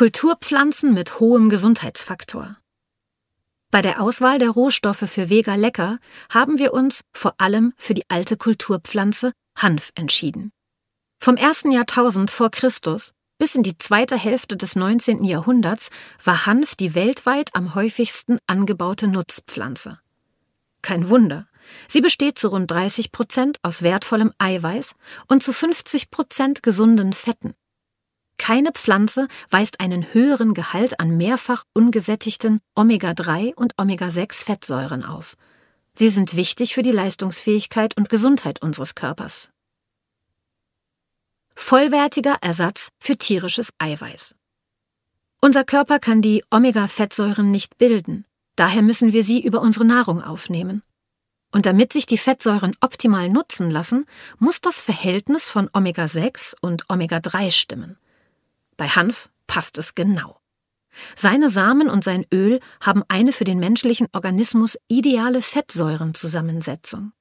Kulturpflanzen mit hohem Gesundheitsfaktor. Bei der Auswahl der Rohstoffe für Vega Lecker haben wir uns vor allem für die alte Kulturpflanze Hanf entschieden. Vom ersten Jahrtausend vor Christus bis in die zweite Hälfte des 19. Jahrhunderts war Hanf die weltweit am häufigsten angebaute Nutzpflanze. Kein Wunder. Sie besteht zu rund 30 Prozent aus wertvollem Eiweiß und zu 50 Prozent gesunden Fetten. Keine Pflanze weist einen höheren Gehalt an mehrfach ungesättigten Omega-3 und Omega-6-Fettsäuren auf. Sie sind wichtig für die Leistungsfähigkeit und Gesundheit unseres Körpers. Vollwertiger Ersatz für tierisches Eiweiß. Unser Körper kann die Omega-Fettsäuren nicht bilden, daher müssen wir sie über unsere Nahrung aufnehmen. Und damit sich die Fettsäuren optimal nutzen lassen, muss das Verhältnis von Omega-6 und Omega-3 stimmen. Bei Hanf passt es genau. Seine Samen und sein Öl haben eine für den menschlichen Organismus ideale Fettsäurenzusammensetzung.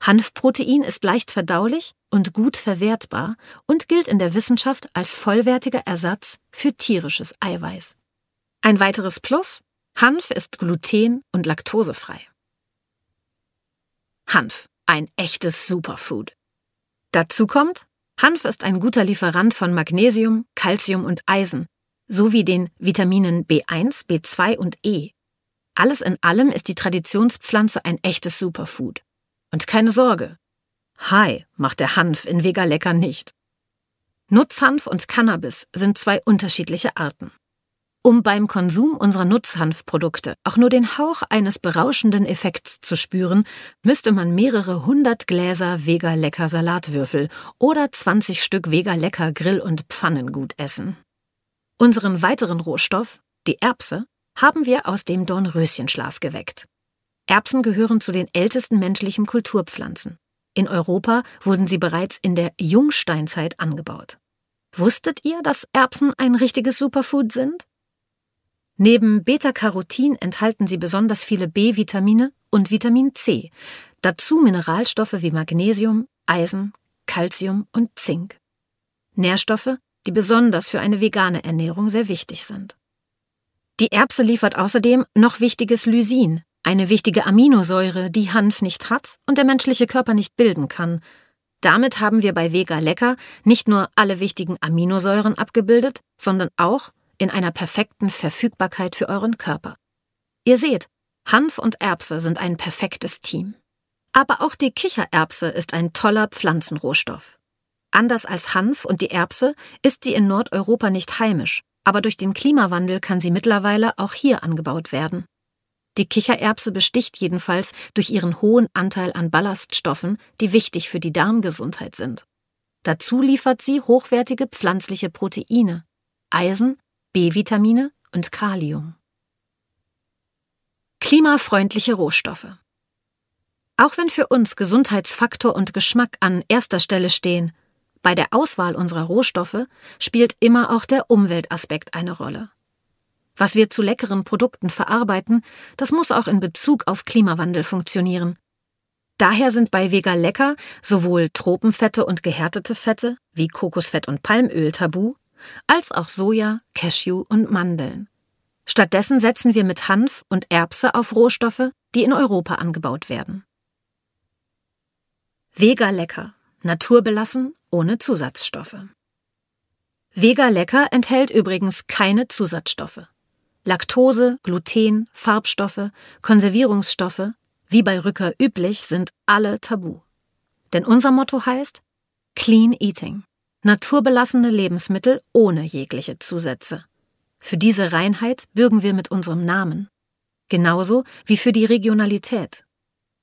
Hanfprotein ist leicht verdaulich und gut verwertbar und gilt in der Wissenschaft als vollwertiger Ersatz für tierisches Eiweiß. Ein weiteres Plus, Hanf ist gluten- und laktosefrei. Hanf, ein echtes Superfood. Dazu kommt, Hanf ist ein guter Lieferant von Magnesium, Calcium und Eisen, sowie den Vitaminen B1, B2 und E. Alles in allem ist die Traditionspflanze ein echtes Superfood. Und keine Sorge. Hi macht der Hanf in Vega Lecker nicht. Nutzhanf und Cannabis sind zwei unterschiedliche Arten. Um beim Konsum unserer Nutzhanfprodukte auch nur den Hauch eines berauschenden Effekts zu spüren, müsste man mehrere hundert Gläser Vega Lecker Salatwürfel oder 20 Stück Vega Lecker Grill- und Pfannengut essen. Unseren weiteren Rohstoff, die Erbse, haben wir aus dem Dornröschenschlaf geweckt. Erbsen gehören zu den ältesten menschlichen Kulturpflanzen. In Europa wurden sie bereits in der Jungsteinzeit angebaut. Wusstet ihr, dass Erbsen ein richtiges Superfood sind? Neben Beta-Carotin enthalten sie besonders viele B-Vitamine und Vitamin C, dazu Mineralstoffe wie Magnesium, Eisen, Calcium und Zink. Nährstoffe, die besonders für eine vegane Ernährung sehr wichtig sind. Die Erbse liefert außerdem noch wichtiges Lysin, eine wichtige Aminosäure, die Hanf nicht hat und der menschliche Körper nicht bilden kann. Damit haben wir bei Vega Lecker nicht nur alle wichtigen Aminosäuren abgebildet, sondern auch in einer perfekten Verfügbarkeit für euren Körper. Ihr seht, Hanf und Erbse sind ein perfektes Team. Aber auch die Kichererbse ist ein toller Pflanzenrohstoff. Anders als Hanf und die Erbse ist sie in Nordeuropa nicht heimisch, aber durch den Klimawandel kann sie mittlerweile auch hier angebaut werden. Die Kichererbse besticht jedenfalls durch ihren hohen Anteil an Ballaststoffen, die wichtig für die Darmgesundheit sind. Dazu liefert sie hochwertige pflanzliche Proteine, Eisen, B-Vitamine und Kalium. Klimafreundliche Rohstoffe. Auch wenn für uns Gesundheitsfaktor und Geschmack an erster Stelle stehen, bei der Auswahl unserer Rohstoffe spielt immer auch der Umweltaspekt eine Rolle. Was wir zu leckeren Produkten verarbeiten, das muss auch in Bezug auf Klimawandel funktionieren. Daher sind bei Vega Lecker sowohl Tropenfette und gehärtete Fette wie Kokosfett und Palmöl tabu, als auch Soja, Cashew und Mandeln. Stattdessen setzen wir mit Hanf und Erbse auf Rohstoffe, die in Europa angebaut werden. Vega Lecker, naturbelassen, ohne Zusatzstoffe. Vega Lecker enthält übrigens keine Zusatzstoffe. Laktose, Gluten, Farbstoffe, Konservierungsstoffe, wie bei Rücker üblich, sind alle tabu. Denn unser Motto heißt Clean Eating naturbelassene Lebensmittel ohne jegliche Zusätze. Für diese Reinheit bürgen wir mit unserem Namen. Genauso wie für die Regionalität.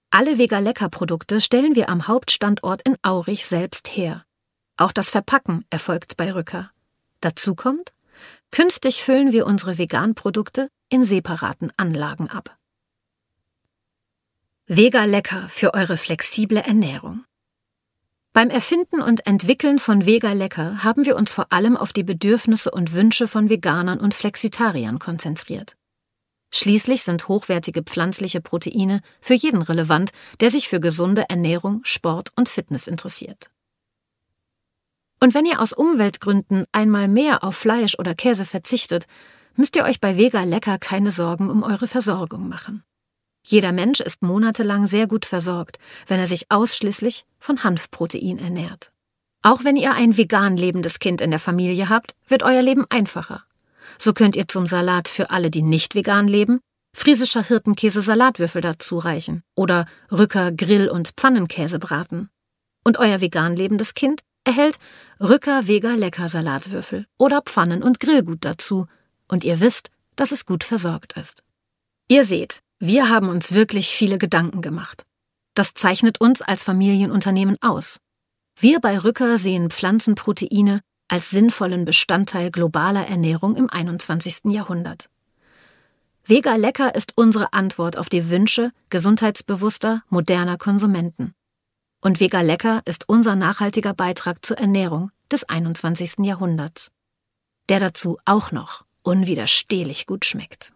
Alle Vega Lecker Produkte stellen wir am Hauptstandort in Aurich selbst her. Auch das Verpacken erfolgt bei Rücker. Dazu kommt, künftig füllen wir unsere Vegan-Produkte in separaten Anlagen ab. Vega Lecker für eure flexible Ernährung. Beim Erfinden und Entwickeln von Vega Lecker haben wir uns vor allem auf die Bedürfnisse und Wünsche von Veganern und Flexitariern konzentriert. Schließlich sind hochwertige pflanzliche Proteine für jeden relevant, der sich für gesunde Ernährung, Sport und Fitness interessiert. Und wenn ihr aus Umweltgründen einmal mehr auf Fleisch oder Käse verzichtet, müsst ihr euch bei Vega Lecker keine Sorgen um eure Versorgung machen. Jeder Mensch ist monatelang sehr gut versorgt, wenn er sich ausschließlich von Hanfprotein ernährt. Auch wenn ihr ein vegan lebendes Kind in der Familie habt, wird euer Leben einfacher. So könnt ihr zum Salat für alle, die nicht vegan leben, friesischer Hirtenkäse Salatwürfel dazu reichen oder Rücker Grill- und Pfannenkäse braten. Und euer vegan lebendes Kind erhält Rücker Vega Lecker Salatwürfel oder Pfannen- und Grillgut dazu und ihr wisst, dass es gut versorgt ist. Ihr seht, wir haben uns wirklich viele Gedanken gemacht. Das zeichnet uns als Familienunternehmen aus. Wir bei Rücker sehen Pflanzenproteine als sinnvollen Bestandteil globaler Ernährung im 21. Jahrhundert. Vega Lecker ist unsere Antwort auf die Wünsche gesundheitsbewusster, moderner Konsumenten. Und Vega Lecker ist unser nachhaltiger Beitrag zur Ernährung des 21. Jahrhunderts. Der dazu auch noch unwiderstehlich gut schmeckt.